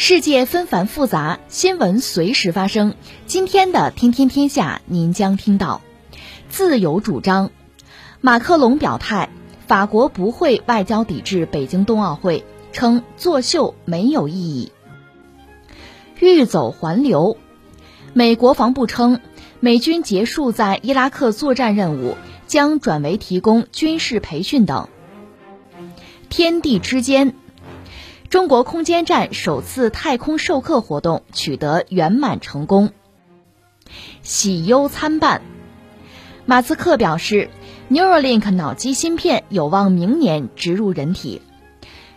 世界纷繁复杂，新闻随时发生。今天的《天天天下》，您将听到：自由主张，马克龙表态，法国不会外交抵制北京冬奥会，称作秀没有意义。欲走还留，美国防部称，美军结束在伊拉克作战任务，将转为提供军事培训等。天地之间，中国空间站首次太空授课活动取得圆满成功。喜忧参半，马斯克表示，Neuralink 脑机芯片有望明年植入人体。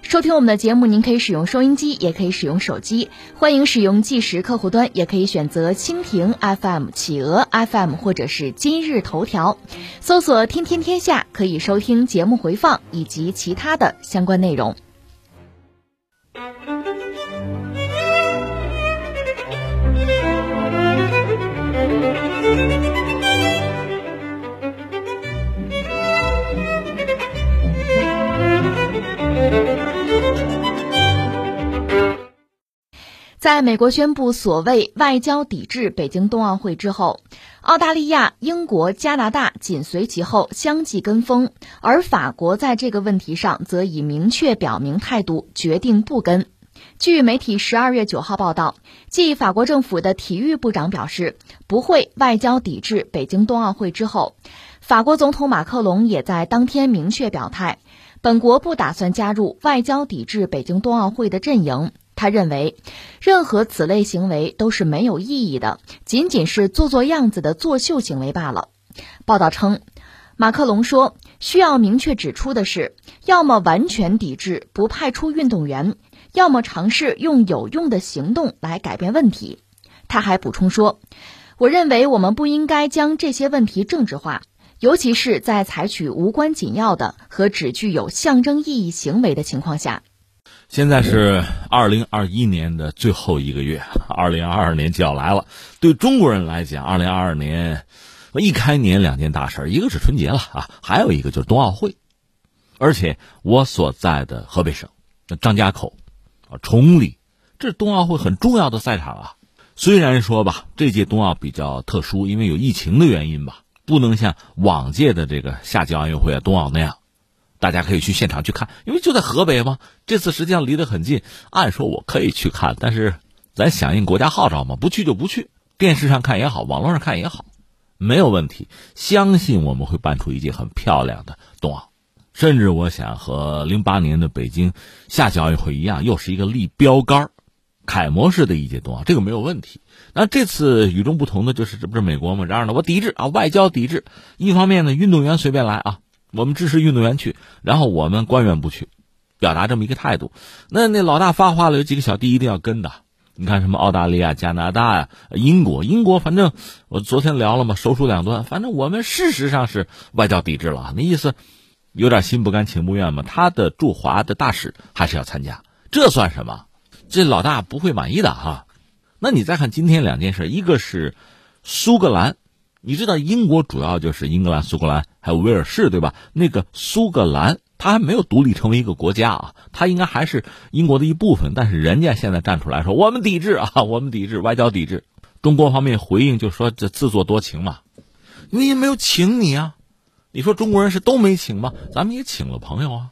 收听我们的节目，您可以使用收音机，也可以使用手机。欢迎使用计时客户端，也可以选择蜻蜓 FM、企鹅 FM 或者是今日头条，搜索“天天天下”，可以收听节目回放以及其他的相关内容。Thank you. 在美国宣布所谓外交抵制北京冬奥会之后，澳大利亚、英国、加拿大紧随其后，相继跟风。而法国在这个问题上则已明确表明态度，决定不跟。据媒体十二月九号报道，继法国政府的体育部长表示不会外交抵制北京冬奥会之后，法国总统马克龙也在当天明确表态，本国不打算加入外交抵制北京冬奥会的阵营。他认为，任何此类行为都是没有意义的，仅仅是做做样子的作秀行为罢了。报道称，马克龙说，需要明确指出的是，要么完全抵制，不派出运动员，要么尝试用有用的行动来改变问题。他还补充说，我认为我们不应该将这些问题政治化，尤其是在采取无关紧要的和只具有象征意义行为的情况下。现在是二零二一年的最后一个月，二零二二年就要来了。对中国人来讲，二零二二年一开年两件大事，一个是春节了啊，还有一个就是冬奥会。而且我所在的河北省张家口崇礼，这是冬奥会很重要的赛场啊。虽然说吧，这届冬奥比较特殊，因为有疫情的原因吧，不能像往届的这个夏季奥运会冬奥那样。大家可以去现场去看，因为就在河北嘛。这次实际上离得很近，按说我可以去看，但是咱响应国家号召嘛，不去就不去。电视上看也好，网络上看也好，没有问题。相信我们会办出一届很漂亮的冬奥，甚至我想和零八年的北京夏季奥运会一样，又是一个立标杆、楷模式的一届冬奥，这个没有问题。那这次与众不同的就是，这不是美国吗？然而呢，我抵制啊，外交抵制。一方面呢，运动员随便来啊。我们支持运动员去，然后我们官员不去，表达这么一个态度。那那老大发话了，有几个小弟一定要跟的。你看什么澳大利亚、加拿大呀、英国，英国反正我昨天聊了嘛，手数两端。反正我们事实上是外交抵制了，那意思有点心不甘情不愿嘛。他的驻华的大使还是要参加，这算什么？这老大不会满意的哈。那你再看今天两件事，一个是苏格兰。你知道英国主要就是英格兰、苏格兰还有威尔士，对吧？那个苏格兰它还没有独立成为一个国家啊，它应该还是英国的一部分。但是人家现在站出来说，我们抵制啊，我们抵制外交抵制。中国方面回应就说这自作多情嘛，因为没有请你啊。你说中国人是都没请吗？咱们也请了朋友啊。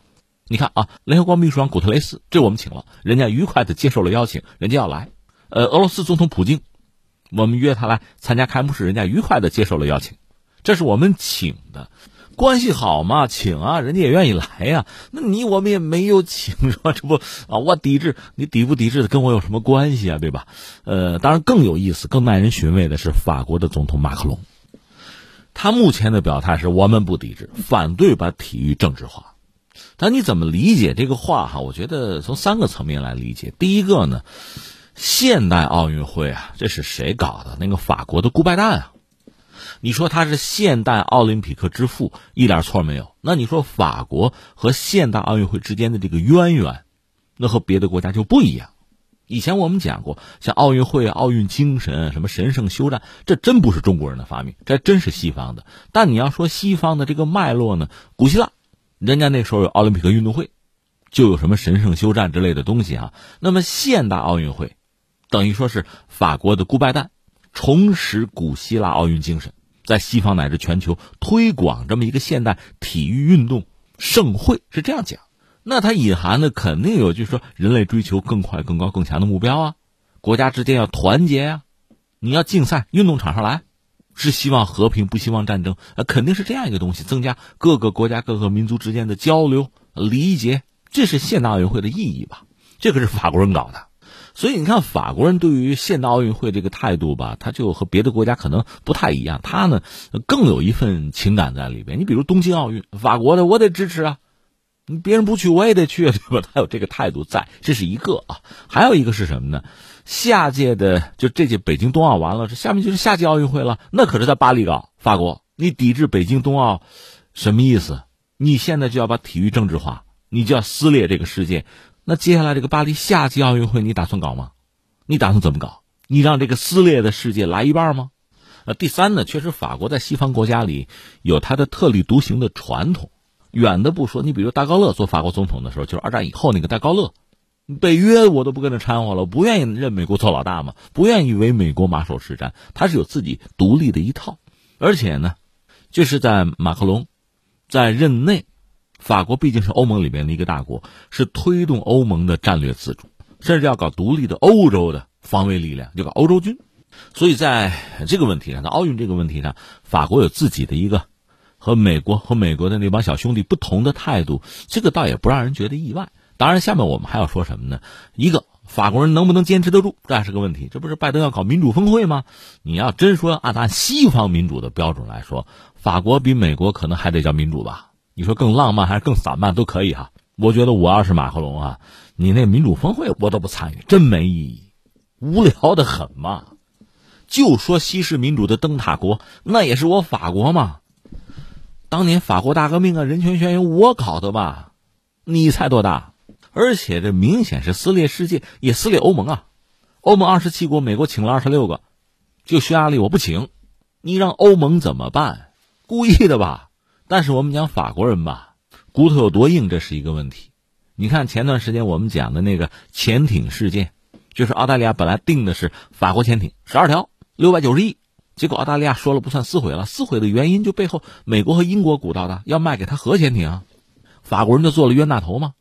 你看啊，联合国秘书长古特雷斯，这我们请了，人家愉快的接受了邀请，人家要来。呃，俄罗斯总统普京。我们约他来参加开幕式，人家愉快的接受了邀请，这是我们请的，关系好嘛，请啊，人家也愿意来呀。那你我们也没有请，说这不啊，我抵制你抵不抵制的跟我有什么关系啊，对吧？呃，当然更有意思、更耐人寻味的是法国的总统马克龙，他目前的表态是我们不抵制，反对把体育政治化。但你怎么理解这个话哈？我觉得从三个层面来理解，第一个呢。现代奥运会啊，这是谁搞的？那个法国的顾拜旦啊。你说他是现代奥林匹克之父，一点错没有。那你说法国和现代奥运会之间的这个渊源，那和别的国家就不一样。以前我们讲过，像奥运会、奥运精神、什么神圣休战，这真不是中国人的发明，这真是西方的。但你要说西方的这个脉络呢，古希腊，人家那时候有奥林匹克运动会，就有什么神圣休战之类的东西啊。那么现代奥运会，等于说是法国的顾拜旦重拾古希腊奥运精神，在西方乃至全球推广这么一个现代体育运动盛会，是这样讲。那它隐含的肯定有，就是说人类追求更快、更高、更强的目标啊，国家之间要团结呀，你要竞赛，运动场上来，是希望和平，不希望战争，啊，肯定是这样一个东西，增加各个国家、各个民族之间的交流、理解，这是现代奥运会的意义吧？这个是法国人搞的，所以你看法国人对于现代奥运会这个态度吧，他就和别的国家可能不太一样，他呢更有一份情感在里边。你比如东京奥运，法国的我得支持啊。别人不去，我也得去，对吧？他有这个态度在，这是一个啊。还有一个是什么呢？下届的就这届北京冬奥完了，这下面就是夏季奥运会了。那可是在巴黎搞，法国，你抵制北京冬奥，什么意思？你现在就要把体育政治化，你就要撕裂这个世界。那接下来这个巴黎夏季奥运会，你打算搞吗？你打算怎么搞？你让这个撕裂的世界来一半吗？呃，第三呢，确实法国在西方国家里有它的特立独行的传统。远的不说，你比如戴高乐做法国总统的时候，就是二战以后那个戴高乐，北约我都不跟着掺和了，不愿意认美国做老大嘛，不愿意为美国马首是瞻，他是有自己独立的一套。而且呢，就是在马克龙在任内，法国毕竟是欧盟里面的一个大国，是推动欧盟的战略自主，甚至要搞独立的欧洲的防卫力量，就搞欧洲军。所以在这个问题上，在奥运这个问题上，法国有自己的一个。和美国和美国的那帮小兄弟不同的态度，这个倒也不让人觉得意外。当然，下面我们还要说什么呢？一个法国人能不能坚持得住，这还是个问题。这不是拜登要搞民主峰会吗？你要真说按按西方民主的标准来说，法国比美国可能还得叫民主吧？你说更浪漫还是更散漫都可以哈。我觉得我要是马克龙啊，你那民主峰会我都不参与，真没意义，无聊的很嘛。就说西式民主的灯塔国，那也是我法国嘛。当年法国大革命啊，人权宣言我搞的吧？你才多大？而且这明显是撕裂世界，也撕裂欧盟啊！欧盟二十七国，美国请了二十六个，就匈牙利我不请，你让欧盟怎么办？故意的吧？但是我们讲法国人吧，骨头有多硬，这是一个问题。你看前段时间我们讲的那个潜艇事件，就是澳大利亚本来定的是法国潜艇十二条，六百九十亿。结果澳大利亚说了不算，撕毁了。撕毁的原因就背后美国和英国鼓捣的，要卖给他核潜艇，法国人就做了冤大头嘛。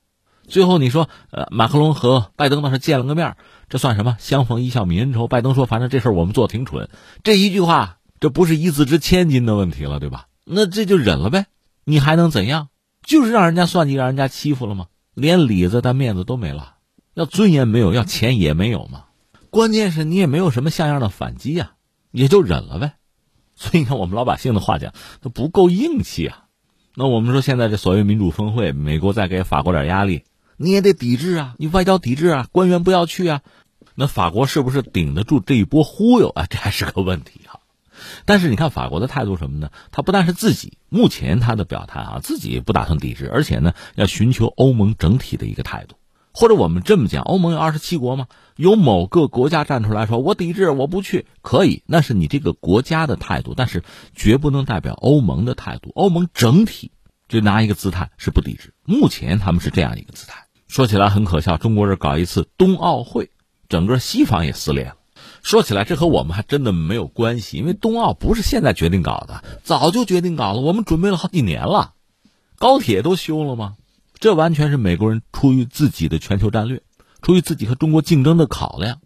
最后你说，呃，马克龙和拜登倒是见了个面，这算什么？相逢一笑泯恩仇。拜登说，反正这事儿我们做挺蠢。这一句话，这不是一字值千金的问题了，对吧？那这就忍了呗，你还能怎样？就是让人家算计，让人家欺负了吗？连里子的面子都没了，要尊严没有，要钱也没有嘛。关键是你也没有什么像样的反击呀。也就忍了呗，所以你看我们老百姓的话讲，他不够硬气啊。那我们说现在这所谓民主峰会，美国再给法国点压力，你也得抵制啊，你外交抵制啊，官员不要去啊。那法国是不是顶得住这一波忽悠啊？这还是个问题。但是你看法国的态度什么呢？他不但是自己目前他的表态啊，自己不打算抵制，而且呢要寻求欧盟整体的一个态度。或者我们这么讲，欧盟有二十七国吗？有某个国家站出来说我抵制，我不去，可以，那是你这个国家的态度，但是绝不能代表欧盟的态度。欧盟整体就拿一个姿态是不抵制，目前他们是这样一个姿态。说起来很可笑，中国人搞一次冬奥会，整个西方也撕裂了。说起来，这和我们还真的没有关系，因为冬奥不是现在决定搞的，早就决定搞了，我们准备了好几年了，高铁都修了吗？这完全是美国人出于自己的全球战略，出于自己和中国竞争的考量，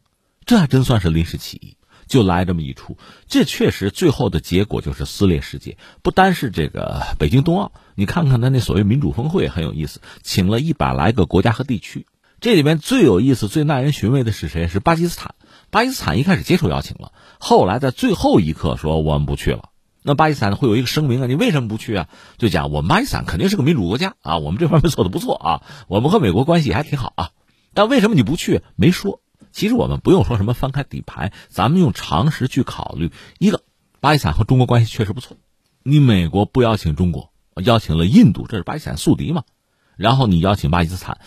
这还真算是临时起意，就来这么一出。这确实最后的结果就是撕裂世界。不单是这个北京冬奥，你看看他那所谓民主峰会很有意思，请了一百来个国家和地区。这里面最有意思、最耐人寻味的是谁？是巴基斯坦。巴基斯坦一开始接受邀请了，后来在最后一刻说我们不去了。那巴基斯坦会有一个声明啊，你为什么不去啊？就讲我们巴基斯坦肯定是个民主国家啊，我们这方面做的不错啊，我们和美国关系还挺好啊，但为什么你不去？没说，其实我们不用说什么翻开底牌，咱们用常识去考虑。一个，巴基斯坦和中国关系确实不错，你美国不邀请中国，邀请了印度，这是巴基斯坦宿敌嘛？然后你邀请巴基斯坦，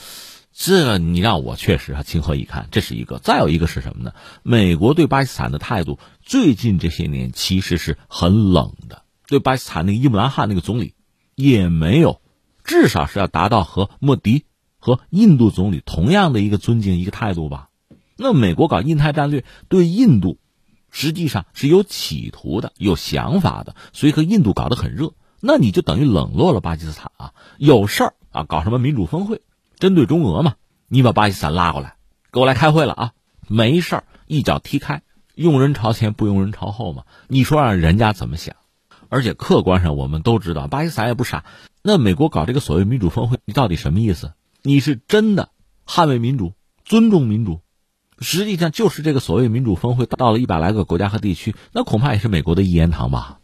这你让我确实啊情何以堪。这是一个，再有一个是什么呢？美国对巴基斯坦的态度最近这些年其实是很冷的，对巴基斯坦那个伊姆兰汗那个总理也没有，至少是要达到和莫迪和印度总理同样的一个尊敬一个态度吧。那美国搞印太战略对印度，实际上是有企图的、有想法的，所以和印度搞得很热。那你就等于冷落了巴基斯坦啊！有事儿啊，搞什么民主峰会，针对中俄嘛？你把巴基斯坦拉过来，给我来开会了啊！没事儿，一脚踢开，用人朝前不用人朝后嘛？你说让人家怎么想？而且客观上我们都知道，巴基斯坦也不傻。那美国搞这个所谓民主峰会，你到底什么意思？你是真的捍卫民主、尊重民主？实际上就是这个所谓民主峰会到了一百来个国家和地区，那恐怕也是美国的一言堂吧。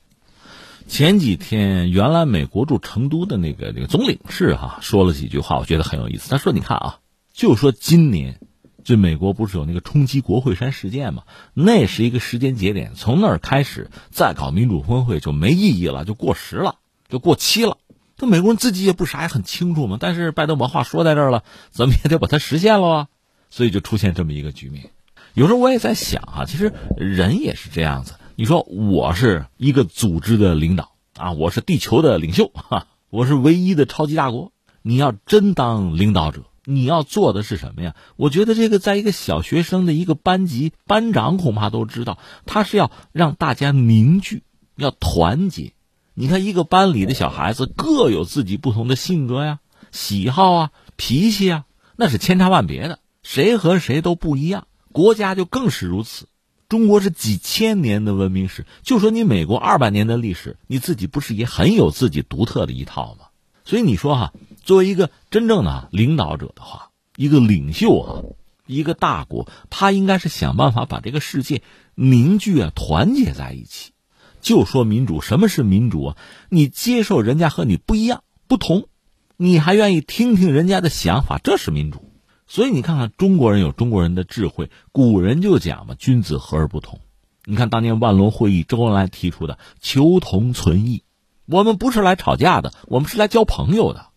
前几天，原来美国驻成都的那个那个总领事哈说了几句话，我觉得很有意思。他说：“你看啊，就说今年，这美国不是有那个冲击国会山事件嘛？那是一个时间节点，从那儿开始再搞民主峰会就没意义了，就过时了，就过期了。这美国人自己也不傻，也很清楚嘛。但是拜登把话说在这儿了，怎么也得把它实现了啊。”所以就出现这么一个局面，有时候我也在想啊，其实人也是这样子。你说我是一个组织的领导啊，我是地球的领袖哈，我是唯一的超级大国。你要真当领导者，你要做的是什么呀？我觉得这个在一个小学生的一个班级，班长恐怕都知道，他是要让大家凝聚，要团结。你看一个班里的小孩子各有自己不同的性格呀、喜好啊、脾气啊，那是千差万别的。谁和谁都不一样，国家就更是如此。中国是几千年的文明史，就说你美国二百年的历史，你自己不是也很有自己独特的一套吗？所以你说哈，作为一个真正的领导者的话，一个领袖啊，一个大国，他应该是想办法把这个世界凝聚啊，团结在一起。就说民主，什么是民主啊？你接受人家和你不一样、不同，你还愿意听听人家的想法，这是民主。所以你看看中国人有中国人的智慧，古人就讲嘛，君子和而不同。你看当年万隆会议，周恩来提出的求同存异，我们不是来吵架的，我们是来交朋友的。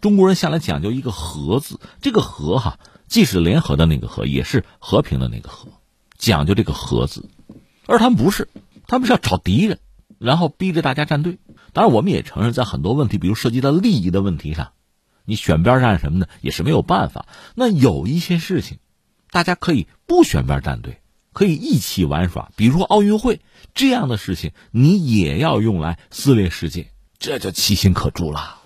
中国人向来讲究一个和字，这个和哈，既是联合的那个和，也是和平的那个和，讲究这个和字。而他们不是，他们是要找敌人，然后逼着大家站队。当然，我们也承认，在很多问题，比如涉及到利益的问题上。你选边站什么的也是没有办法。那有一些事情，大家可以不选边站队，可以一起玩耍。比如奥运会这样的事情，你也要用来撕裂世界，这就其心可诛了。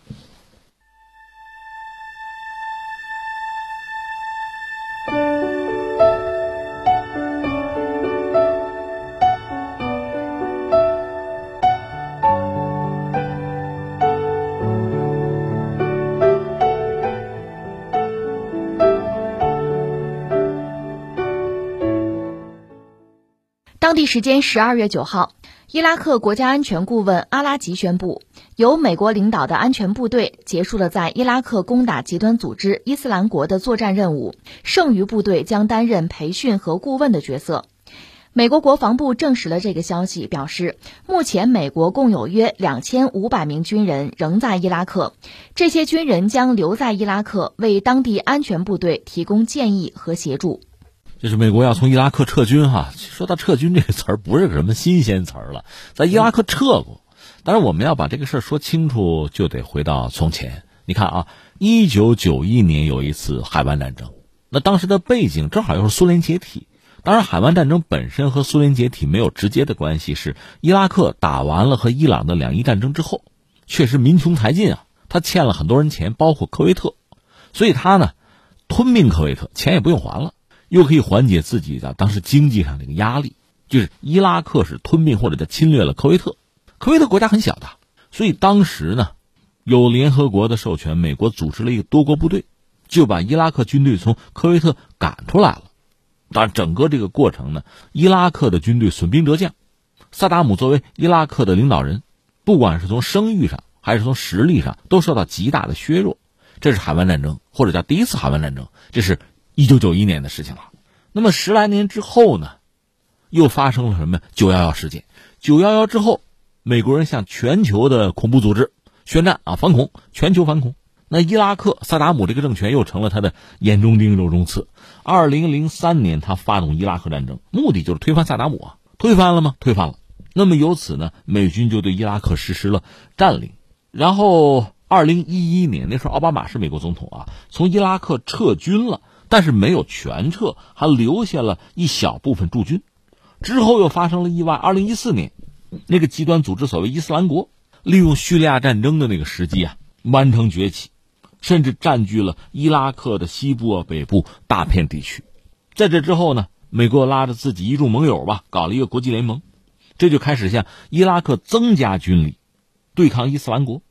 地时间十二月九号，伊拉克国家安全顾问阿拉吉宣布，由美国领导的安全部队结束了在伊拉克攻打极端组织伊斯兰国的作战任务，剩余部队将担任培训和顾问的角色。美国国防部证实了这个消息，表示目前美国共有约两千五百名军人仍在伊拉克，这些军人将留在伊拉克为当地安全部队提供建议和协助。就是美国要从伊拉克撤军哈，说到撤军这个词儿不是什么新鲜词儿了，在伊拉克撤过。但是，我们要把这个事儿说清楚，就得回到从前。你看啊，一九九一年有一次海湾战争，那当时的背景正好又是苏联解体。当然，海湾战争本身和苏联解体没有直接的关系，是伊拉克打完了和伊朗的两伊战争之后，确实民穷财尽啊，他欠了很多人钱，包括科威特，所以他呢吞并科威特，钱也不用还了。又可以缓解自己的当时经济上的一个压力，就是伊拉克是吞并或者叫侵略了科威特，科威特国家很小的，所以当时呢，有联合国的授权，美国组织了一个多国部队，就把伊拉克军队从科威特赶出来了。当然，整个这个过程呢，伊拉克的军队损兵折将，萨达姆作为伊拉克的领导人，不管是从声誉上还是从实力上，都受到极大的削弱。这是海湾战争，或者叫第一次海湾战争，这是。一九九一年的事情了，那么十来年之后呢，又发生了什么？九幺幺事件。九幺幺之后，美国人向全球的恐怖组织宣战啊，反恐，全球反恐。那伊拉克萨达姆这个政权又成了他的眼中钉、肉中刺。二零零三年，他发动伊拉克战争，目的就是推翻萨达姆啊。推翻了吗？推翻了。那么由此呢，美军就对伊拉克实施了占领。然后二零一一年，那时候奥巴马是美国总统啊，从伊拉克撤军了，但是没有全撤，还留下了一小部分驻军。之后又发生了意外。二零一四年，那个极端组织所谓伊斯兰国，利用叙利亚战争的那个时机啊，完成崛起。甚至占据了伊拉克的西部啊、北部大片地区。在这之后呢，美国拉着自己一众盟友吧，搞了一个国际联盟，这就开始向伊拉克增加军力，对抗伊斯兰国。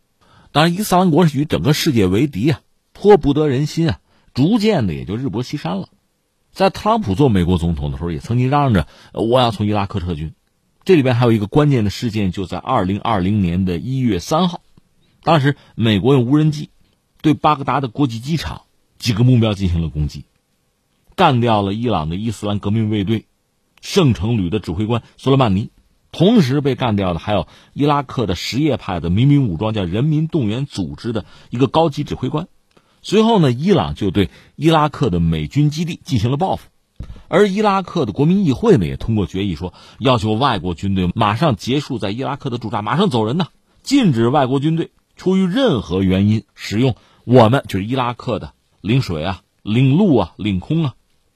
当然，伊斯兰国是与整个世界为敌啊，颇不得人心啊，逐渐的也就日薄西山了。在特朗普做美国总统的时候，也曾经嚷着我要从伊拉克撤军。这里边还有一个关键的事件，就在二零二零年的一月三号，当时美国用无人机。对巴格达的国际机场几个目标进行了攻击，干掉了伊朗的伊斯兰革命卫队圣城旅的指挥官苏莱曼尼，同时被干掉的还有伊拉克的什叶派的民兵武装叫人民动员组织的一个高级指挥官。随后呢，伊朗就对伊拉克的美军基地进行了报复，而伊拉克的国民议会呢也通过决议说，要求外国军队马上结束在伊拉克的驻扎，马上走人呐，禁止外国军队出于任何原因使用。我们就是伊拉克的领水啊、领路啊、领空啊，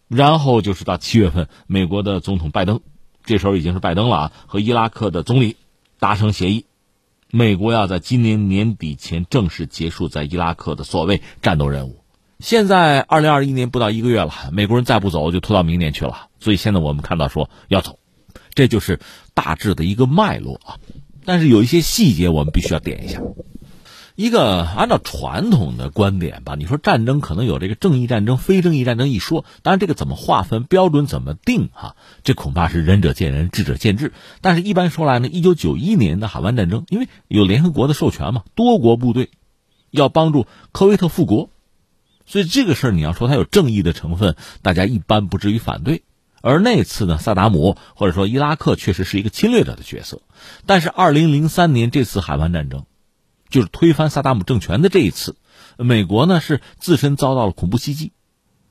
然后就是到七月份，美国的总统拜登，这时候已经是拜登了啊，和伊拉克的总理达成协议，美国要在今年年底前正式结束在伊拉克的所谓战斗任务。现在二零二一年不到一个月了，美国人再不走就拖到明年去了，所以现在我们看到说要走，这就是大致的一个脉络啊。但是有一些细节我们必须要点一下。一个按照传统的观点吧，你说战争可能有这个正义战争、非正义战争一说，当然这个怎么划分标准怎么定啊？这恐怕是仁者见仁，智者见智。但是，一般说来呢，一九九一年的海湾战争，因为有联合国的授权嘛，多国部队要帮助科威特复国，所以这个事儿你要说它有正义的成分，大家一般不至于反对。而那次呢，萨达姆或者说伊拉克确实是一个侵略者的角色，但是二零零三年这次海湾战争。就是推翻萨达姆政权的这一次，美国呢是自身遭到了恐怖袭击，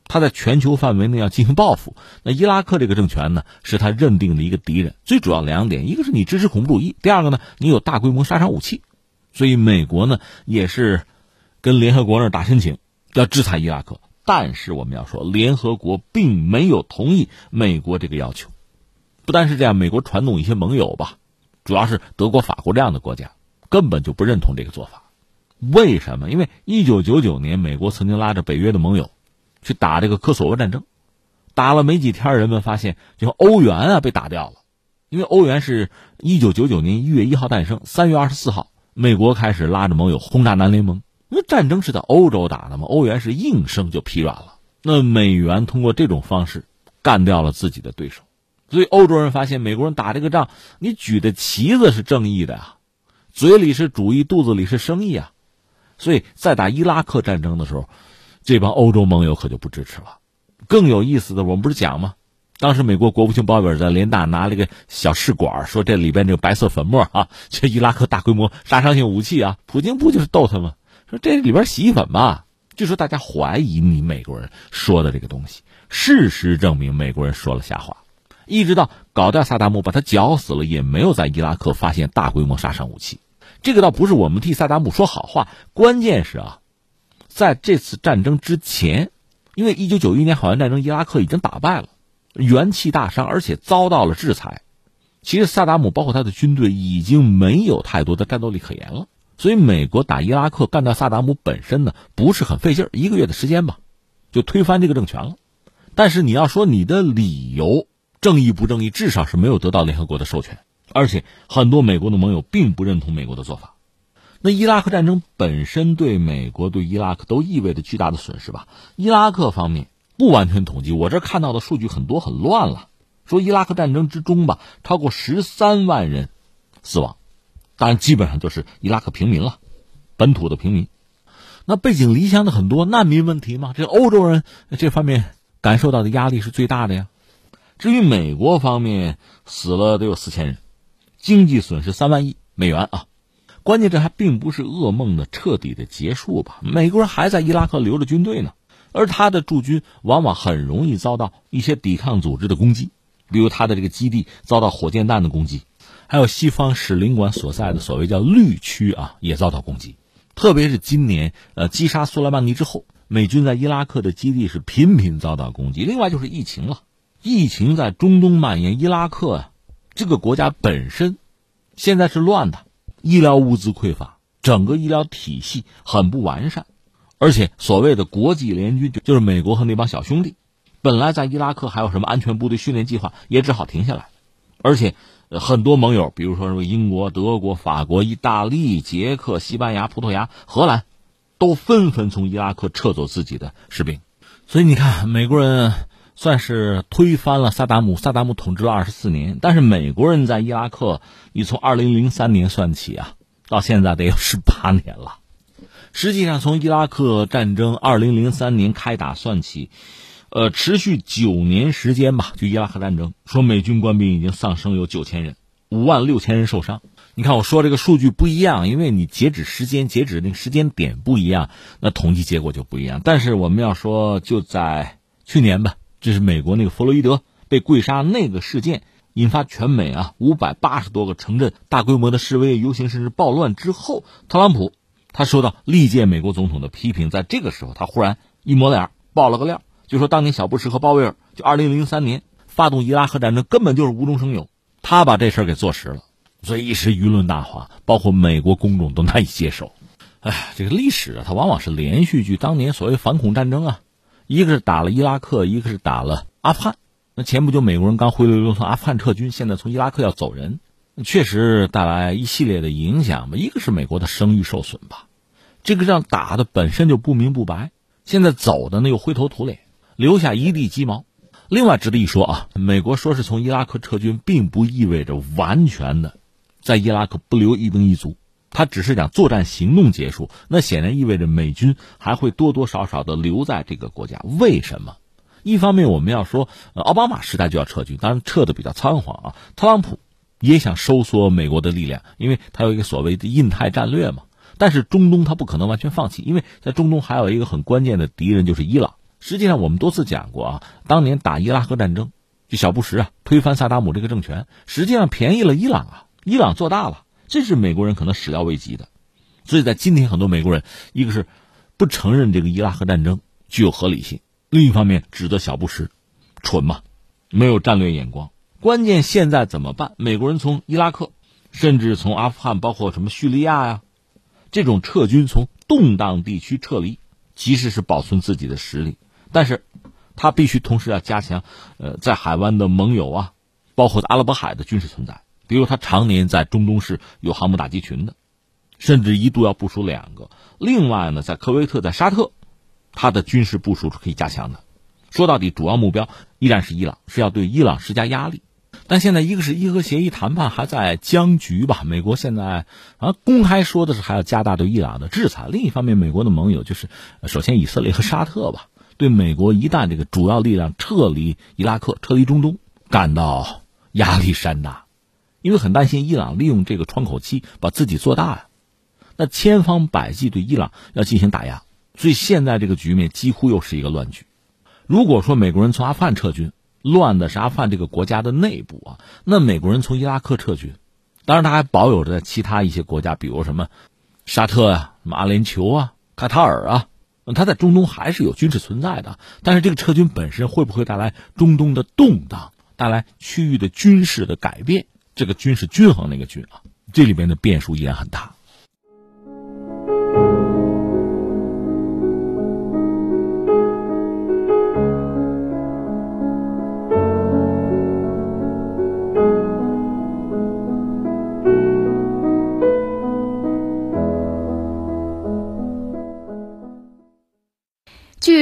他在全球范围内要进行报复。那伊拉克这个政权呢，是他认定的一个敌人。最主要两点，一个是你支持恐怖主义，第二个呢，你有大规模杀伤武器。所以美国呢也是跟联合国那儿打申请，要制裁伊拉克。但是我们要说，联合国并没有同意美国这个要求。不但是这样，美国传统一些盟友吧，主要是德国、法国这样的国家。根本就不认同这个做法，为什么？因为一九九九年，美国曾经拉着北约的盟友去打这个科索沃战争，打了没几天，人们发现，就欧元啊被打掉了，因为欧元是一九九九年一月一号诞生，三月二十四号，美国开始拉着盟友轰炸南联盟，因为战争是在欧洲打的嘛，欧元是应声就疲软了。那美元通过这种方式干掉了自己的对手，所以欧洲人发现，美国人打这个仗，你举的旗子是正义的呀。嘴里是主义，肚子里是生意啊，所以在打伊拉克战争的时候，这帮欧洲盟友可就不支持了。更有意思的，我们不是讲吗？当时美国国务卿鲍威尔在联大拿了个小试管，说这里边这个白色粉末啊，这伊拉克大规模杀伤性武器啊。普京不就是逗他吗？说这里边洗衣粉吧，就说大家怀疑你美国人说的这个东西。事实证明，美国人说了瞎话。一直到搞掉萨达姆，把他绞死了，也没有在伊拉克发现大规模杀伤武器。这个倒不是我们替萨达姆说好话，关键是啊，在这次战争之前，因为一九九一年海湾战争，伊拉克已经打败了，元气大伤，而且遭到了制裁。其实萨达姆包括他的军队已经没有太多的战斗力可言了。所以美国打伊拉克干掉萨达姆本身呢，不是很费劲儿，一个月的时间吧，就推翻这个政权了。但是你要说你的理由。正义不正义，至少是没有得到联合国的授权，而且很多美国的盟友并不认同美国的做法。那伊拉克战争本身对美国、对伊拉克都意味着巨大的损失吧？伊拉克方面不完全统计，我这看到的数据很多很乱了。说伊拉克战争之中吧，超过十三万人死亡，当然基本上就是伊拉克平民了，本土的平民。那背井离乡的很多难民问题嘛，这欧洲人这方面感受到的压力是最大的呀。至于美国方面，死了得有四千人，经济损失三万亿美元啊。关键这还并不是噩梦的彻底的结束吧？美国人还在伊拉克留着军队呢，而他的驻军往往很容易遭到一些抵抗组织的攻击，比如他的这个基地遭到火箭弹的攻击，还有西方使领馆所在的所谓叫绿区啊，也遭到攻击。特别是今年，呃，击杀苏莱曼尼之后，美军在伊拉克的基地是频频遭到攻击。另外就是疫情了，疫情在中东蔓延，伊拉克，这个国家本身现在是乱的。医疗物资匮乏，整个医疗体系很不完善，而且所谓的国际联军就是美国和那帮小兄弟，本来在伊拉克还有什么安全部队训练计划，也只好停下来。而且很多盟友，比如说什么英国、德国、法国、意大利、捷克、西班牙、葡萄牙、荷兰，都纷纷从伊拉克撤走自己的士兵。所以你看，美国人算是推翻了萨达姆，萨达姆统治了二十四年，但是美国人在伊拉克。你从二零零三年算起啊，到现在得有十八年了。实际上，从伊拉克战争二零零三年开打算起，呃，持续九年时间吧。就伊拉克战争，说美军官兵已经丧生有九千人，五万六千人受伤。你看我说这个数据不一样，因为你截止时间、截止那个时间点不一样，那统计结果就不一样。但是我们要说，就在去年吧，这是美国那个弗洛伊德被跪杀那个事件。引发全美啊五百八十多个城镇大规模的示威游行甚至暴乱之后，特朗普他受到历届美国总统的批评，在这个时候他忽然一抹脸爆了个料，就说当年小布什和鲍威尔就二零零三年发动伊拉克战争根本就是无中生有，他把这事儿给坐实了，所以一时舆论大哗，包括美国公众都难以接受。哎，这个历史啊，它往往是连续剧，当年所谓反恐战争啊，一个是打了伊拉克，一个是打了阿富汗。那前不久美国人刚灰溜溜从阿富汗撤军，现在从伊拉克要走人，确实带来一系列的影响吧。一个是美国的声誉受损吧，这个仗打的本身就不明不白，现在走的呢又灰头土脸，留下一地鸡毛。另外值得一说啊，美国说是从伊拉克撤军，并不意味着完全的在伊拉克不留一兵一卒，他只是讲作战行动结束。那显然意味着美军还会多多少少的留在这个国家。为什么？一方面，我们要说，奥巴马时代就要撤军，当然撤的比较仓皇啊。特朗普也想收缩美国的力量，因为他有一个所谓的印太战略嘛。但是中东他不可能完全放弃，因为在中东还有一个很关键的敌人就是伊朗。实际上，我们多次讲过啊，当年打伊拉克战争，就小布什啊推翻萨达姆这个政权，实际上便宜了伊朗啊，伊朗做大了，这是美国人可能始料未及的。所以在今天，很多美国人一个是不承认这个伊拉克战争具有合理性。另一方面，指责小布什蠢嘛，没有战略眼光。关键现在怎么办？美国人从伊拉克，甚至从阿富汗，包括什么叙利亚呀，这种撤军从动荡地区撤离，其实是保存自己的实力。但是，他必须同时要加强，呃，在海湾的盟友啊，包括阿拉伯海的军事存在。比如，他常年在中东是有航母打击群的，甚至一度要部署两个。另外呢，在科威特，在沙特。他的军事部署是可以加强的，说到底，主要目标依然是伊朗，是要对伊朗施加压力。但现在一个是伊核协议谈判还在僵局吧？美国现在啊公开说的是还要加大对伊朗的制裁。另一方面，美国的盟友就是首先以色列和沙特吧，对美国一旦这个主要力量撤离伊拉克、撤离中东，感到压力山大，因为很担心伊朗利用这个窗口期把自己做大呀。那千方百计对伊朗要进行打压。所以现在这个局面几乎又是一个乱局。如果说美国人从阿富汗撤军，乱的是阿富汗这个国家的内部啊，那美国人从伊拉克撤军，当然他还保有着其他一些国家，比如什么沙特啊、什么阿联酋啊、卡塔尔啊，他在中东还是有军事存在的。但是这个撤军本身会不会带来中东的动荡，带来区域的军事的改变？这个军是均衡那个军啊，这里边的变数依然很大。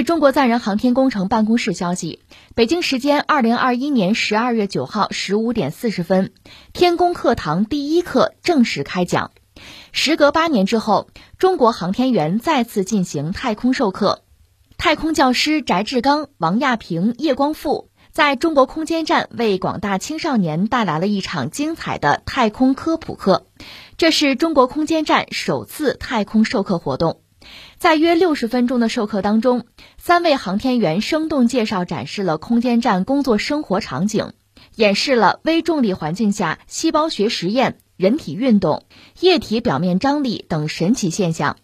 中国载人航天工程办公室消息，北京时间二零二一年十二月九号十五点四十分，天宫课堂第一课正式开讲。时隔八年之后，中国航天员再次进行太空授课。太空教师翟志刚、王亚平、叶光富在中国空间站为广大青少年带来了一场精彩的太空科普课。这是中国空间站首次太空授课活动。在约六十分钟的授课当中，三位航天员生动介绍展示了空间站工作生活场景，演示了微重力环境下细胞学实验。人体运动、液体表面张力等神奇现象，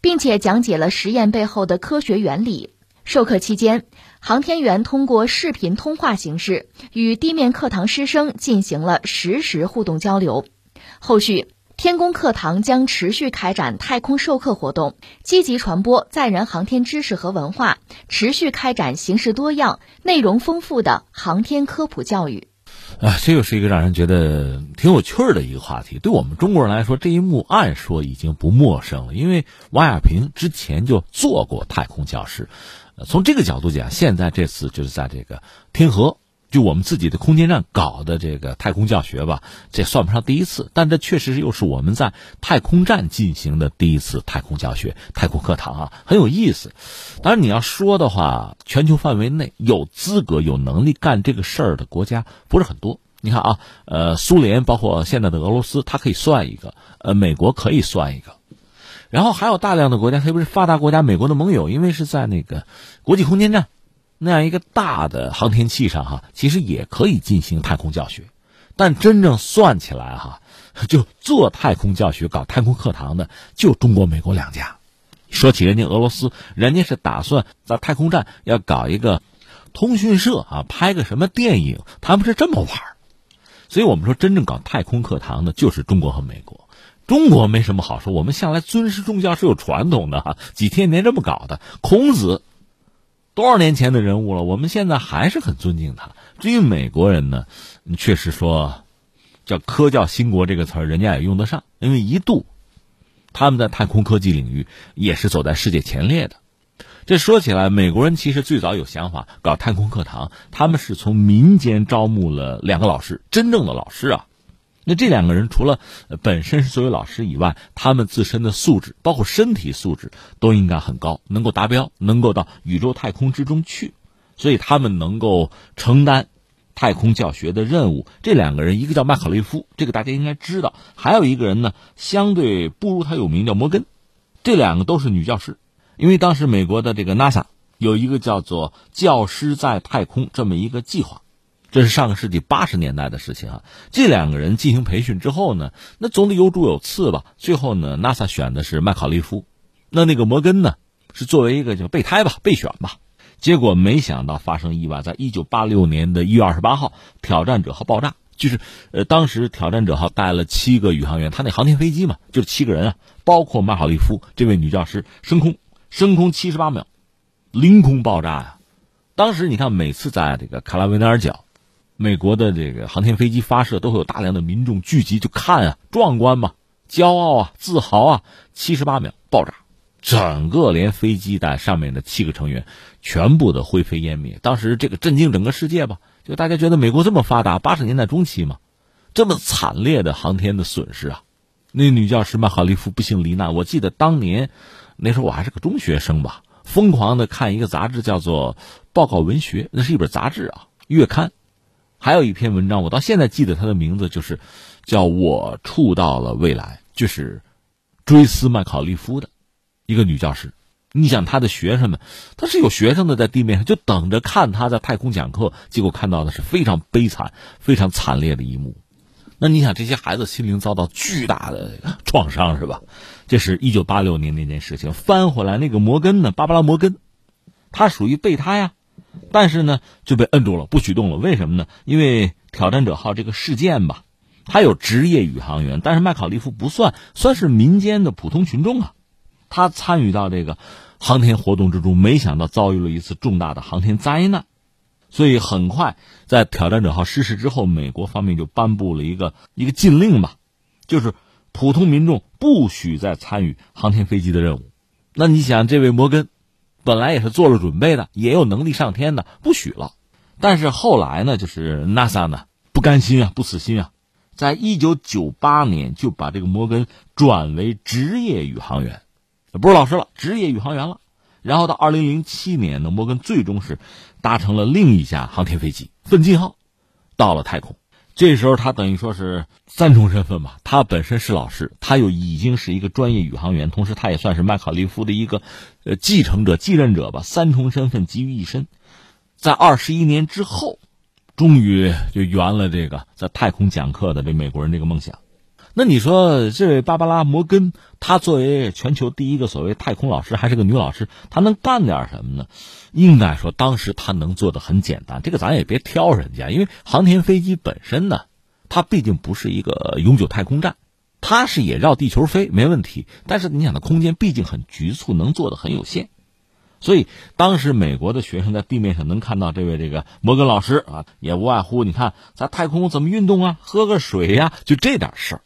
并且讲解了实验背后的科学原理。授课期间，航天员通过视频通话形式与地面课堂师生进行了实时互动交流。后续，天宫课堂将持续开展太空授课活动，积极传播载人航天知识和文化，持续开展形式多样、内容丰富的航天科普教育。啊，这又是一个让人觉得挺有趣儿的一个话题。对我们中国人来说，这一幕按说已经不陌生了，因为王亚平之前就做过太空教师。从这个角度讲，现在这次就是在这个天河。就我们自己的空间站搞的这个太空教学吧，这算不上第一次，但这确实又是我们在太空站进行的第一次太空教学、太空课堂啊，很有意思。当然你要说的话，全球范围内有资格、有能力干这个事儿的国家不是很多。你看啊，呃，苏联包括现在的俄罗斯，它可以算一个；呃，美国可以算一个，然后还有大量的国家，特别是发达国家，美国的盟友，因为是在那个国际空间站。那样一个大的航天器上哈，其实也可以进行太空教学，但真正算起来哈，就做太空教学、搞太空课堂的就中国、美国两家。说起人家俄罗斯，人家是打算在太空站要搞一个通讯社啊，拍个什么电影，他们是这么玩所以我们说，真正搞太空课堂的就是中国和美国。中国没什么好说，我们向来尊师重教是有传统的哈，几千年这么搞的。孔子。多少年前的人物了？我们现在还是很尊敬他。至于美国人呢，确实说叫“科教兴国”这个词儿，人家也用得上，因为一度他们在太空科技领域也是走在世界前列的。这说起来，美国人其实最早有想法搞太空课堂，他们是从民间招募了两个老师，真正的老师啊。那这两个人除了本身是作为老师以外，他们自身的素质，包括身体素质，都应该很高，能够达标，能够到宇宙太空之中去，所以他们能够承担太空教学的任务。这两个人，一个叫麦考利夫，这个大家应该知道；还有一个人呢，相对不如他有名，叫摩根。这两个都是女教师，因为当时美国的这个 NASA 有一个叫做“教师在太空”这么一个计划。这是上个世纪八十年代的事情啊！这两个人进行培训之后呢，那总得有主有次吧。最后呢，NASA 选的是麦考利夫，那那个摩根呢，是作为一个叫备胎吧，备选吧。结果没想到发生意外，在一九八六年的一月二十八号，挑战者号爆炸。就是呃，当时挑战者号带了七个宇航员，他那航天飞机嘛，就是七个人啊，包括麦考利夫这位女教师，升空，升空七十八秒，凌空爆炸呀！当时你看，每次在这个卡拉维纳尔角。美国的这个航天飞机发射都会有大量的民众聚集，就看啊，壮观嘛，骄傲啊，自豪啊。七十八秒爆炸，整个连飞机带上面的七个成员全部的灰飞烟灭。当时这个震惊整个世界吧，就大家觉得美国这么发达，八十年代中期嘛，这么惨烈的航天的损失啊。那女教师曼哈利夫不幸罹难，我记得当年那时候我还是个中学生吧，疯狂的看一个杂志叫做《报告文学》，那是一本杂志啊，月刊。还有一篇文章，我到现在记得它的名字，就是叫我触到了未来，就是追思麦考利夫的一个女教师。你想，她的学生们，她是有学生的在地面上就等着看她在太空讲课，结果看到的是非常悲惨、非常惨烈的一幕。那你想，这些孩子心灵遭到巨大的创伤，是吧？这是一九八六年那件事情。翻回来，那个摩根呢？芭芭拉·摩根，他属于备胎呀。但是呢，就被摁住了，不许动了。为什么呢？因为挑战者号这个事件吧，他有职业宇航员，但是麦考利夫不算，算是民间的普通群众啊。他参与到这个航天活动之中，没想到遭遇了一次重大的航天灾难，所以很快在挑战者号失事之后，美国方面就颁布了一个一个禁令吧，就是普通民众不许再参与航天飞机的任务。那你想，这位摩根。本来也是做了准备的，也有能力上天的，不许了。但是后来呢，就是 NASA 呢不甘心啊，不死心啊，在一九九八年就把这个摩根转为职业宇航员，不是老师了，职业宇航员了。然后到二零零七年呢，摩根最终是搭乘了另一架航天飞机“奋进号”，到了太空。这时候他等于说是三重身份吧，他本身是老师，他又已经是一个专业宇航员，同时他也算是麦考利夫的一个呃继承者、继任者吧，三重身份集于一身。在二十一年之后，终于就圆了这个在太空讲课的这美国人这个梦想。那你说，这位芭芭拉·摩根，她作为全球第一个所谓太空老师，还是个女老师，她能干点什么呢？应该说，当时她能做的很简单。这个咱也别挑人家，因为航天飞机本身呢，它毕竟不是一个永久太空站，它是也绕地球飞没问题。但是你想，的空间毕竟很局促，能做的很有限。所以当时美国的学生在地面上能看到这位这个摩根老师啊，也无外乎你看在太空怎么运动啊，喝个水呀，就这点事儿。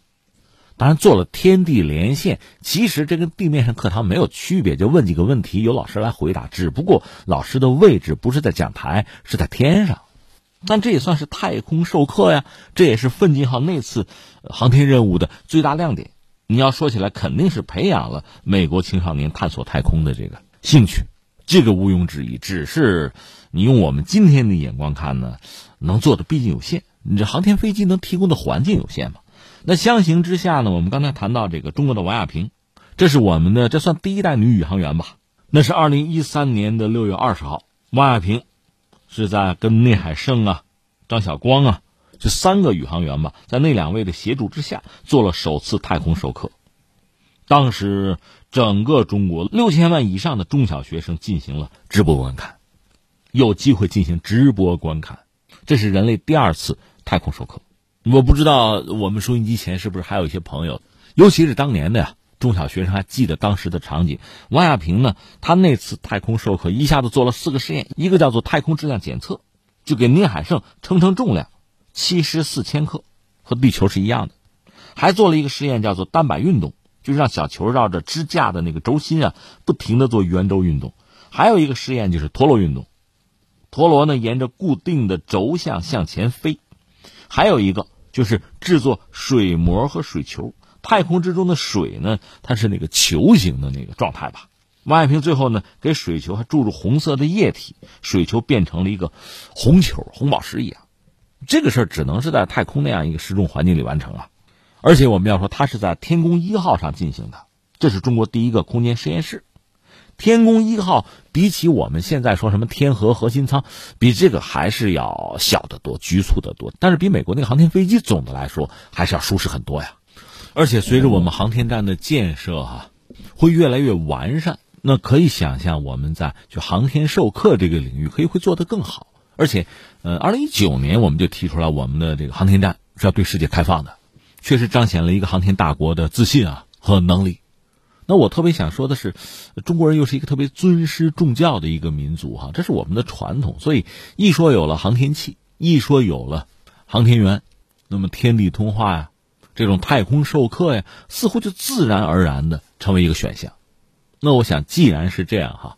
当然做了天地连线，其实这跟地面上课堂没有区别，就问几个问题，由老师来回答。只不过老师的位置不是在讲台，是在天上。但这也算是太空授课呀，这也是奋进号那次航天任务的最大亮点。你要说起来，肯定是培养了美国青少年探索太空的这个兴趣，这个毋庸置疑。只是你用我们今天的眼光看呢，能做的毕竟有限。你这航天飞机能提供的环境有限嘛？那相形之下呢？我们刚才谈到这个中国的王亚平，这是我们的这算第一代女宇航员吧？那是二零一三年的六月二十号，王亚平是在跟聂海胜啊、张晓光啊这三个宇航员吧，在那两位的协助之下，做了首次太空授课。当时整个中国六千万以上的中小学生进行了直播观看，有机会进行直播观看，这是人类第二次太空授课。我不知道我们收音机前是不是还有一些朋友，尤其是当年的呀，中小学生还记得当时的场景。王亚平呢，他那次太空授课一下子做了四个实验，一个叫做太空质量检测，就给聂海胜称称重量，七十四千克，和地球是一样的。还做了一个实验，叫做单摆运动，就是让小球绕着支架的那个轴心啊，不停的做圆周运动。还有一个实验就是陀螺运动，陀螺呢沿着固定的轴向向前飞。还有一个。就是制作水膜和水球，太空之中的水呢，它是那个球形的那个状态吧。王爱萍最后呢，给水球还注入红色的液体，水球变成了一个红球，红宝石一样。这个事儿只能是在太空那样一个失重环境里完成啊。而且我们要说，它是在天宫一号上进行的，这是中国第一个空间实验室。天宫一号比起我们现在说什么天河核心舱，比这个还是要小得多、局促得多。但是比美国那个航天飞机总的来说还是要舒适很多呀。而且随着我们航天站的建设哈，会越来越完善，那可以想象我们在就航天授课这个领域可以会做得更好。而且，呃，二零一九年我们就提出来我们的这个航天站是要对世界开放的，确实彰显了一个航天大国的自信啊和能力。那我特别想说的是，中国人又是一个特别尊师重教的一个民族哈，这是我们的传统。所以一说有了航天器，一说有了航天员，那么天地通话呀，这种太空授课呀，似乎就自然而然的成为一个选项。那我想，既然是这样哈，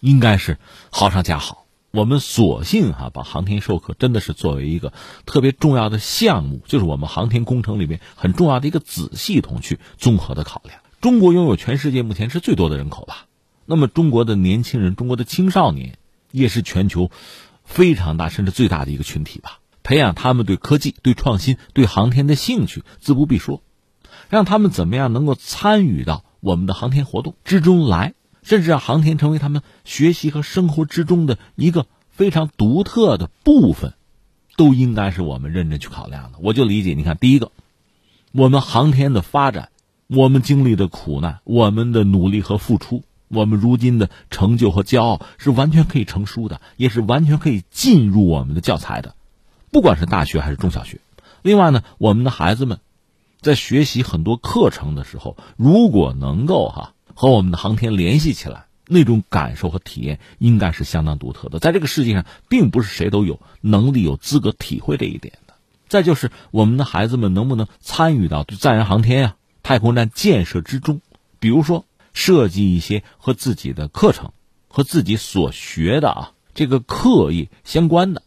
应该是好上加好。我们索性哈，把航天授课真的是作为一个特别重要的项目，就是我们航天工程里面很重要的一个子系统去综合的考量。中国拥有全世界目前是最多的人口吧？那么中国的年轻人、中国的青少年也是全球非常大甚至最大的一个群体吧？培养他们对科技、对创新、对航天的兴趣，自不必说。让他们怎么样能够参与到我们的航天活动之中来，甚至让航天成为他们学习和生活之中的一个非常独特的部分，都应该是我们认真去考量的。我就理解，你看，第一个，我们航天的发展。我们经历的苦难，我们的努力和付出，我们如今的成就和骄傲，是完全可以成书的，也是完全可以进入我们的教材的，不管是大学还是中小学。另外呢，我们的孩子们在学习很多课程的时候，如果能够哈和我们的航天联系起来，那种感受和体验应该是相当独特的。在这个世界上，并不是谁都有能力、有资格体会这一点的。再就是我们的孩子们能不能参与到载人航天呀？太空站建设之中，比如说设计一些和自己的课程、和自己所学的啊这个课业相关的，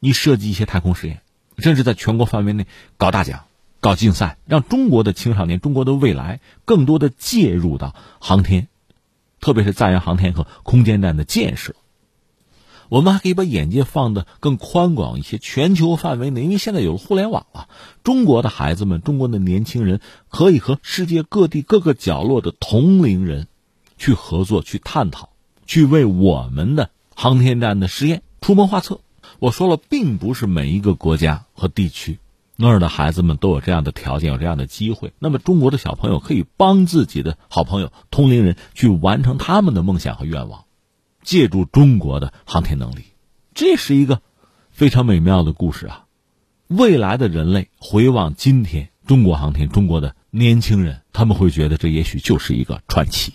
你设计一些太空实验，甚至在全国范围内搞大奖、搞竞赛，让中国的青少年、中国的未来更多的介入到航天特别是载人航天和空间站的建设。我们还可以把眼界放得更宽广一些，全球范围内，因为现在有了互联网了，中国的孩子们、中国的年轻人可以和世界各地各个角落的同龄人去合作、去探讨、去为我们的航天站的实验出谋划策。我说了，并不是每一个国家和地区那儿的孩子们都有这样的条件、有这样的机会。那么，中国的小朋友可以帮自己的好朋友、同龄人去完成他们的梦想和愿望。借助中国的航天能力，这是一个非常美妙的故事啊！未来的人类回望今天中国航天，中国的年轻人，他们会觉得这也许就是一个传奇。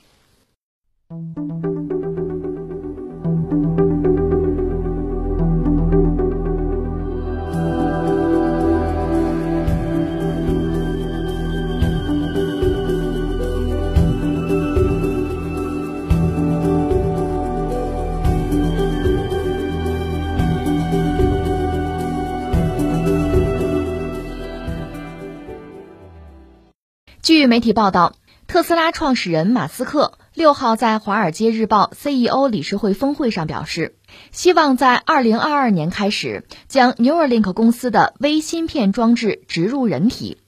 据媒体报道，特斯拉创始人马斯克六号在《华尔街日报》CEO 理事会峰会上表示，希望在二零二二年开始将 Neuralink 公司的微芯片装置植入人体。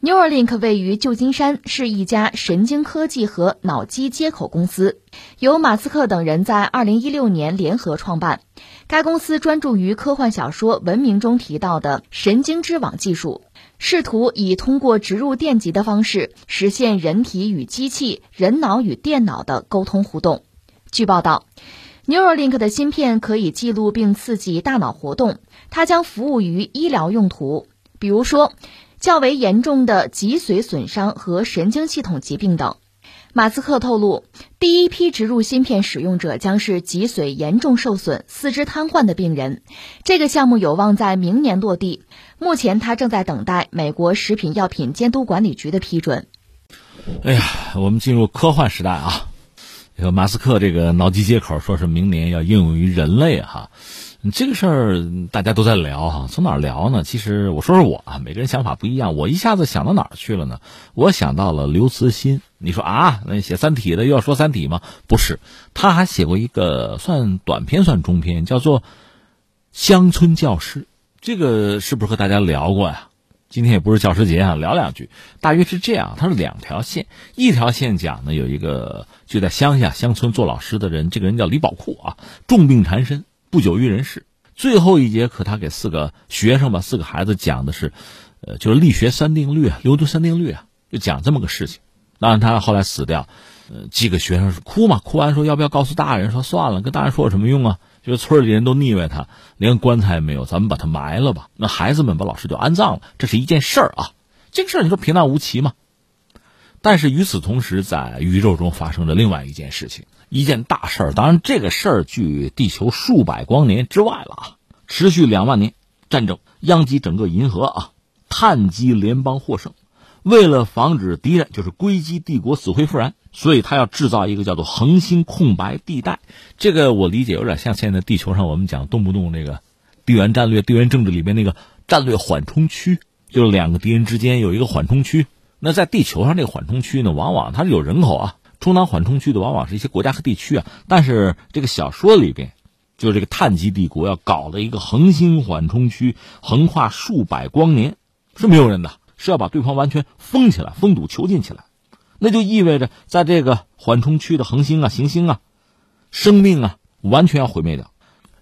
Neuralink 位于旧金山，是一家神经科技和脑机接口公司，由马斯克等人在二零一六年联合创办。该公司专注于科幻小说《文明》中提到的神经之网技术。试图以通过植入电极的方式实现人体与机器、人脑与电脑的沟通互动。据报道，Neuralink 的芯片可以记录并刺激大脑活动，它将服务于医疗用途，比如说较为严重的脊髓损伤和神经系统疾病等。马斯克透露，第一批植入芯片使用者将是脊髓严重受损、四肢瘫痪的病人。这个项目有望在明年落地。目前，他正在等待美国食品药品监督管理局的批准。哎呀，我们进入科幻时代啊！马斯克这个脑机接口说是明年要应用于人类哈。这个事儿大家都在聊哈，从哪儿聊呢？其实我说说我啊，每个人想法不一样。我一下子想到哪儿去了呢？我想到了刘慈欣。你说啊，那写《三体》的又要说《三体》吗？不是，他还写过一个算短篇算中篇，叫做《乡村教师》。这个是不是和大家聊过呀？今天也不是教师节啊，聊两句。大约是这样，它是两条线，一条线讲呢，有一个就在乡下乡村做老师的人，这个人叫李宝库啊，重病缠身。不久于人世，最后一节课他给四个学生吧，四个孩子讲的是，呃，就是力学三定律啊，牛顿三定律啊，就讲这么个事情。当然他后来死掉，呃，几个学生是哭嘛，哭完说要不要告诉大人？说算了，跟大人说有什么用啊？就是村里人都腻歪他，连棺材也没有，咱们把他埋了吧。那孩子们把老师就安葬了，这是一件事儿啊。这个事儿你说平淡无奇吗？但是与此同时，在宇宙中发生着另外一件事情。一件大事儿，当然这个事儿距地球数百光年之外了啊，持续两万年，战争殃及整个银河啊，碳基联邦获胜，为了防止敌人就是硅基帝国死灰复燃，所以他要制造一个叫做恒星空白地带。这个我理解有点像现在地球上我们讲动不动那个地缘战略、地缘政治里面那个战略缓冲区，就是两个敌人之间有一个缓冲区。那在地球上这个缓冲区呢，往往它是有人口啊。充当缓冲区的往往是一些国家和地区啊，但是这个小说里边，就是这个碳基帝国要搞了一个恒星缓冲区，横跨数百光年，是没有人的，是要把对方完全封起来、封堵、囚禁起来，那就意味着在这个缓冲区的恒星啊、行星啊，生命啊，完全要毁灭掉，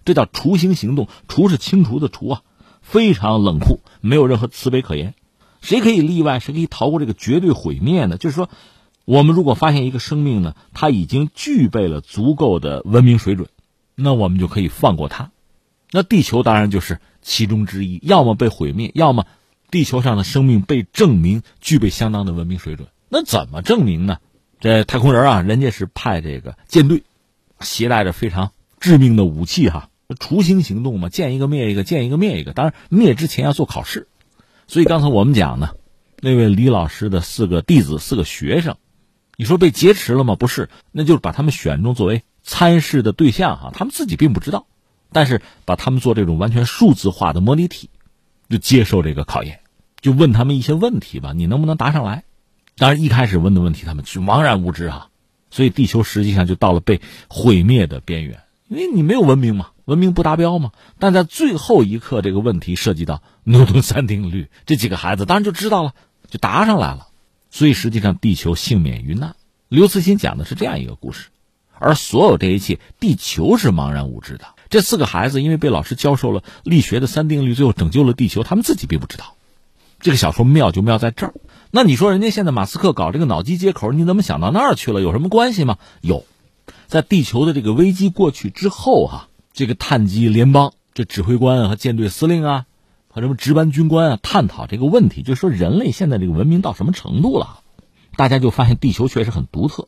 这叫除星行动，除是清除的除啊，非常冷酷，没有任何慈悲可言，谁可以例外？谁可以逃过这个绝对毁灭呢？就是说。我们如果发现一个生命呢，它已经具备了足够的文明水准，那我们就可以放过它。那地球当然就是其中之一，要么被毁灭，要么地球上的生命被证明具备相当的文明水准。那怎么证明呢？这太空人啊，人家是派这个舰队，携带着非常致命的武器哈，除星行动嘛，见一个灭一个，见一个灭一个。当然灭之前要做考试，所以刚才我们讲呢，那位李老师的四个弟子、四个学生。你说被劫持了吗？不是，那就是把他们选中作为参试的对象哈。他们自己并不知道，但是把他们做这种完全数字化的模拟体，就接受这个考验，就问他们一些问题吧，你能不能答上来？当然一开始问的问题他们就茫然无知哈，所以地球实际上就到了被毁灭的边缘，因为你没有文明嘛，文明不达标嘛。但在最后一刻，这个问题涉及到 牛顿三定律，这几个孩子当然就知道了，就答上来了。所以实际上地球幸免于难。刘慈欣讲的是这样一个故事，而所有这一切，地球是茫然无知的。这四个孩子因为被老师教授了力学的三定律，最后拯救了地球，他们自己并不知道。这个小说妙就妙在这儿。那你说人家现在马斯克搞这个脑机接口，你怎么想到那儿去了？有什么关系吗？有，在地球的这个危机过去之后，哈，这个碳基联邦这指挥官和舰队司令啊，和什么值班军官啊，探讨这个问题，就是说人类现在这个文明到什么程度了？大家就发现地球确实很独特。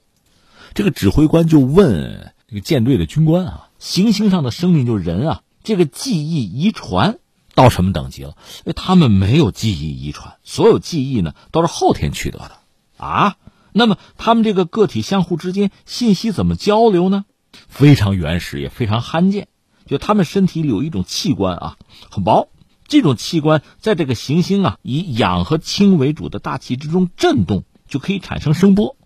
这个指挥官就问这个舰队的军官啊，行星上的生命就是人啊，这个记忆遗传。到什么等级了？因为他们没有记忆遗传，所有记忆呢都是后天取得的啊。那么他们这个个体相互之间信息怎么交流呢？非常原始，也非常罕见。就他们身体里有一种器官啊，很薄，这种器官在这个行星啊以氧和氢为主的大气之中震动，就可以产生声波。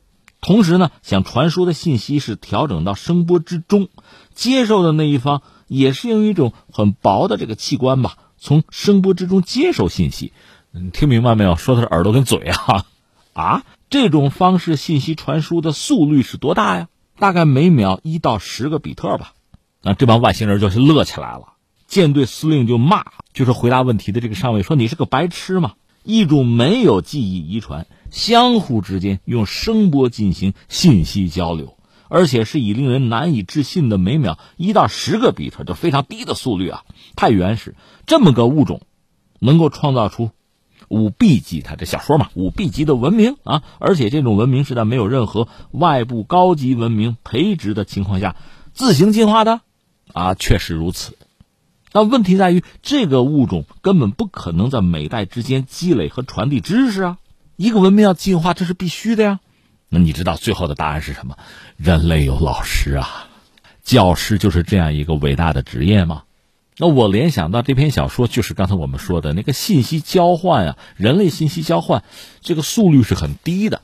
同时呢，想传输的信息是调整到声波之中，接受的那一方也是用一种很薄的这个器官吧。从声波之中接收信息，你听明白没有？说的是耳朵跟嘴啊，啊，这种方式信息传输的速率是多大呀？大概每秒一到十个比特吧。那这帮外星人就是乐起来了，舰队司令就骂，就是回答问题的这个上尉说：“你是个白痴吗？一种没有记忆遗传，相互之间用声波进行信息交流，而且是以令人难以置信的每秒一到十个比特，就非常低的速率啊，太原始。”这么个物种，能够创造出五 B 级，它这小说嘛，五 B 级的文明啊，而且这种文明是在没有任何外部高级文明培植的情况下自行进化的，啊，确实如此。但问题在于，这个物种根本不可能在每代之间积累和传递知识啊。一个文明要进化，这是必须的呀。那你知道最后的答案是什么？人类有老师啊，教师就是这样一个伟大的职业吗？那我联想到这篇小说，就是刚才我们说的那个信息交换啊，人类信息交换这个速率是很低的。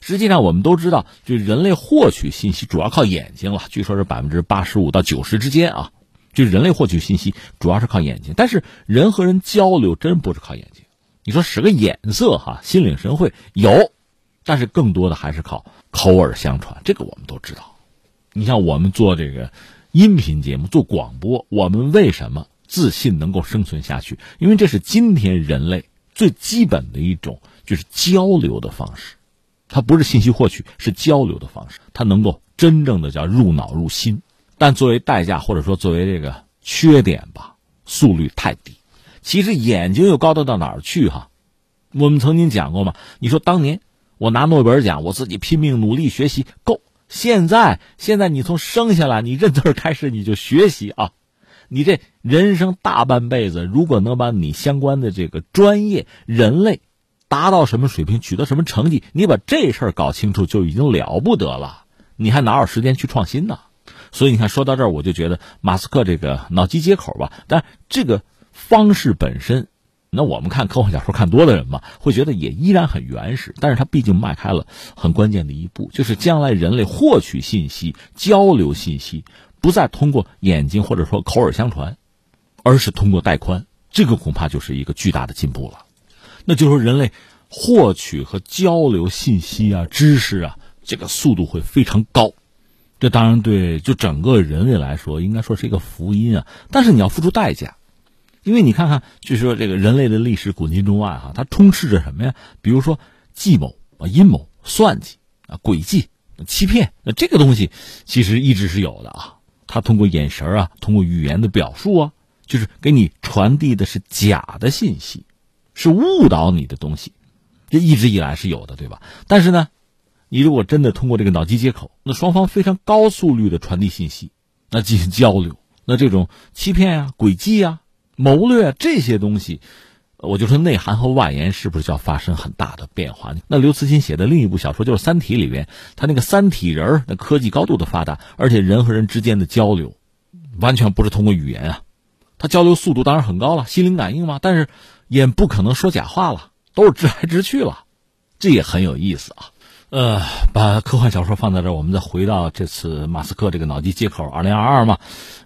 实际上，我们都知道，就人类获取信息主要靠眼睛了，据说是百分之八十五到九十之间啊。就人类获取信息主要是靠眼睛，但是人和人交流真不是靠眼睛。你说使个眼色哈，心领神会有，但是更多的还是靠口耳相传。这个我们都知道。你像我们做这个。音频节目做广播，我们为什么自信能够生存下去？因为这是今天人类最基本的一种，就是交流的方式。它不是信息获取，是交流的方式。它能够真正的叫入脑入心，但作为代价或者说作为这个缺点吧，速率太低。其实眼睛又高得到哪儿去哈？我们曾经讲过嘛，你说当年我拿诺贝尔奖，我自己拼命努力学习够。现在，现在你从生下来，你认字开始，你就学习啊！你这人生大半辈子，如果能把你相关的这个专业，人类达到什么水平，取得什么成绩，你把这事儿搞清楚，就已经了不得了。你还哪有时间去创新呢？所以你看，说到这儿，我就觉得马斯克这个脑机接口吧，但这个方式本身。那我们看科幻小说看多的人嘛，会觉得也依然很原始，但是它毕竟迈开了很关键的一步，就是将来人类获取信息、交流信息，不再通过眼睛或者说口耳相传，而是通过带宽，这个恐怕就是一个巨大的进步了。那就是说，人类获取和交流信息啊、知识啊，这个速度会非常高，这当然对就整个人类来说，应该说是一个福音啊。但是你要付出代价。因为你看看，据说这个人类的历史古今中外哈，它充斥着什么呀？比如说计谋啊、阴谋、算计啊、诡计、欺骗，那这个东西其实一直是有的啊。它通过眼神啊，通过语言的表述啊，就是给你传递的是假的信息，是误导你的东西，这一直以来是有的，对吧？但是呢，你如果真的通过这个脑机接口，那双方非常高速率的传递信息，那进行交流，那这种欺骗啊、诡计啊。谋略这些东西，我就说内涵和外延是不是就要发生很大的变化？那刘慈欣写的另一部小说就是《三体》里边，他那个三体人那科技高度的发达，而且人和人之间的交流，完全不是通过语言啊，他交流速度当然很高了，心灵感应嘛，但是也不可能说假话了，都是直来直去了，这也很有意思啊。呃，把科幻小说放在这儿，我们再回到这次马斯克这个脑机接口二零二二嘛，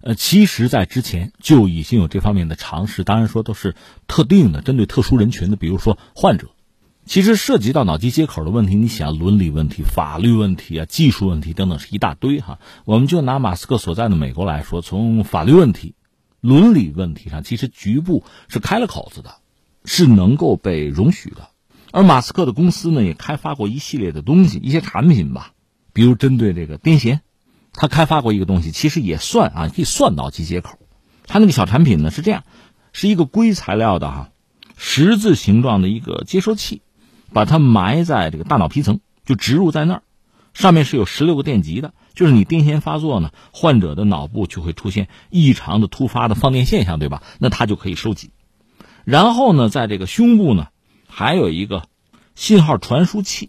呃，其实，在之前就已经有这方面的尝试，当然说都是特定的，针对特殊人群的，比如说患者。其实涉及到脑机接口的问题，你想伦理问题、法律问题啊、技术问题等等是一大堆哈。我们就拿马斯克所在的美国来说，从法律问题、伦理问题上，其实局部是开了口子的，是能够被容许的。而马斯克的公司呢，也开发过一系列的东西，一些产品吧，比如针对这个癫痫，他开发过一个东西，其实也算啊，可以算脑机接口。他那个小产品呢是这样，是一个硅材料的哈，十字形状的一个接收器，把它埋在这个大脑皮层，就植入在那儿，上面是有十六个电极的，就是你癫痫发作呢，患者的脑部就会出现异常的突发的放电现象，对吧？那它就可以收集，然后呢，在这个胸部呢。还有一个信号传输器，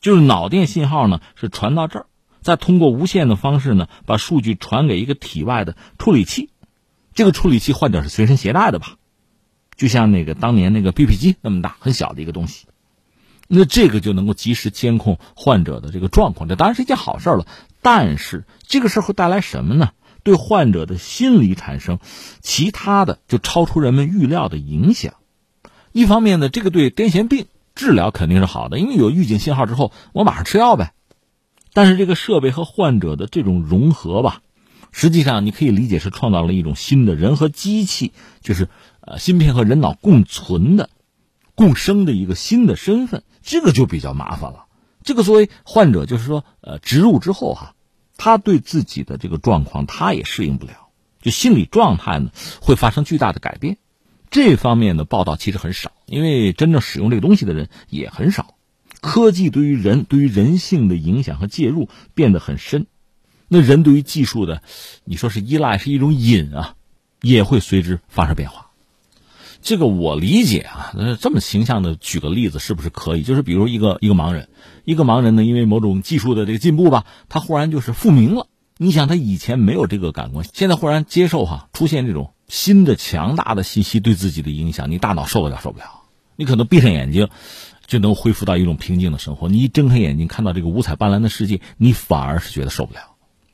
就是脑电信号呢是传到这儿，再通过无线的方式呢把数据传给一个体外的处理器。这个处理器患者是随身携带的吧？就像那个当年那个 BP 机那么大，很小的一个东西。那这个就能够及时监控患者的这个状况，这当然是一件好事了。但是这个事儿会带来什么呢？对患者的心理产生其他的就超出人们预料的影响。一方面呢，这个对癫痫病治疗肯定是好的，因为有预警信号之后，我马上吃药呗。但是这个设备和患者的这种融合吧，实际上你可以理解是创造了一种新的人和机器，就是呃芯片和人脑共存的、共生的一个新的身份，这个就比较麻烦了。这个作为患者，就是说呃植入之后哈，他对自己的这个状况他也适应不了，就心理状态呢会发生巨大的改变。这方面的报道其实很少，因为真正使用这个东西的人也很少。科技对于人、对于人性的影响和介入变得很深，那人对于技术的，你说是依赖是一种瘾啊，也会随之发生变化。这个我理解啊，这么形象的举个例子是不是可以？就是比如一个一个盲人，一个盲人呢，因为某种技术的这个进步吧，他忽然就是复明了。你想他以前没有这个感官，现在忽然接受哈，出现这种。新的强大的信息对自己的影响，你大脑受得了受不了？你可能闭上眼睛就能恢复到一种平静的生活，你一睁开眼睛看到这个五彩斑斓的世界，你反而是觉得受不了，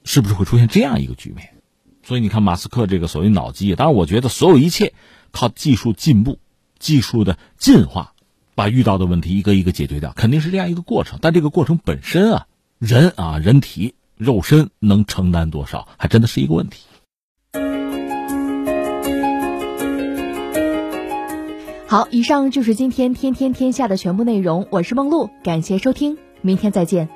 是不是会出现这样一个局面？所以你看马斯克这个所谓脑机，当然我觉得所有一切靠技术进步、技术的进化，把遇到的问题一个一个解决掉，肯定是这样一个过程。但这个过程本身啊，人啊，人体肉身能承担多少，还真的是一个问题。好，以上就是今天天天天下的全部内容。我是梦露，感谢收听，明天再见。